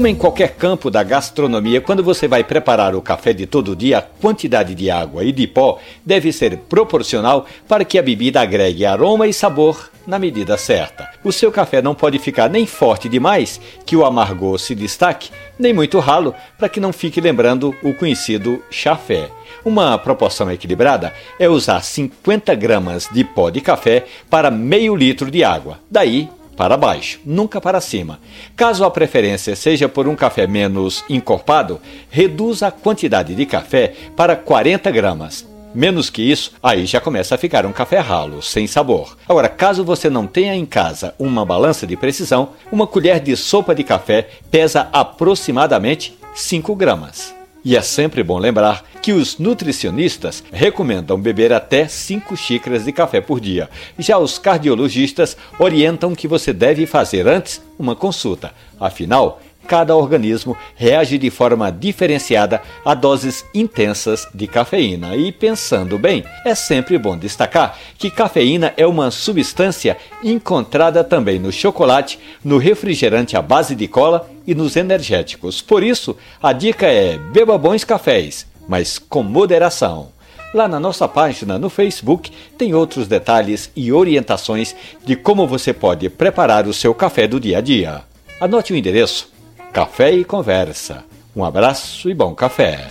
Como em qualquer campo da gastronomia, quando você vai preparar o café de todo dia, a quantidade de água e de pó deve ser proporcional para que a bebida agregue aroma e sabor na medida certa. O seu café não pode ficar nem forte demais, que o amargor se destaque, nem muito ralo, para que não fique lembrando o conhecido chafé. Uma proporção equilibrada é usar 50 gramas de pó de café para meio litro de água. Daí para baixo, nunca para cima. Caso a preferência seja por um café menos encorpado, reduza a quantidade de café para 40 gramas. Menos que isso, aí já começa a ficar um café ralo, sem sabor. Agora, caso você não tenha em casa uma balança de precisão, uma colher de sopa de café pesa aproximadamente 5 gramas. E é sempre bom lembrar que os nutricionistas recomendam beber até 5 xícaras de café por dia. Já os cardiologistas orientam que você deve fazer antes uma consulta. Afinal, cada organismo reage de forma diferenciada a doses intensas de cafeína. E pensando bem, é sempre bom destacar que cafeína é uma substância encontrada também no chocolate, no refrigerante à base de cola e nos energéticos. Por isso, a dica é: beba bons cafés, mas com moderação. Lá na nossa página no Facebook tem outros detalhes e orientações de como você pode preparar o seu café do dia a dia. Anote o endereço Café e Conversa. Um abraço e bom café.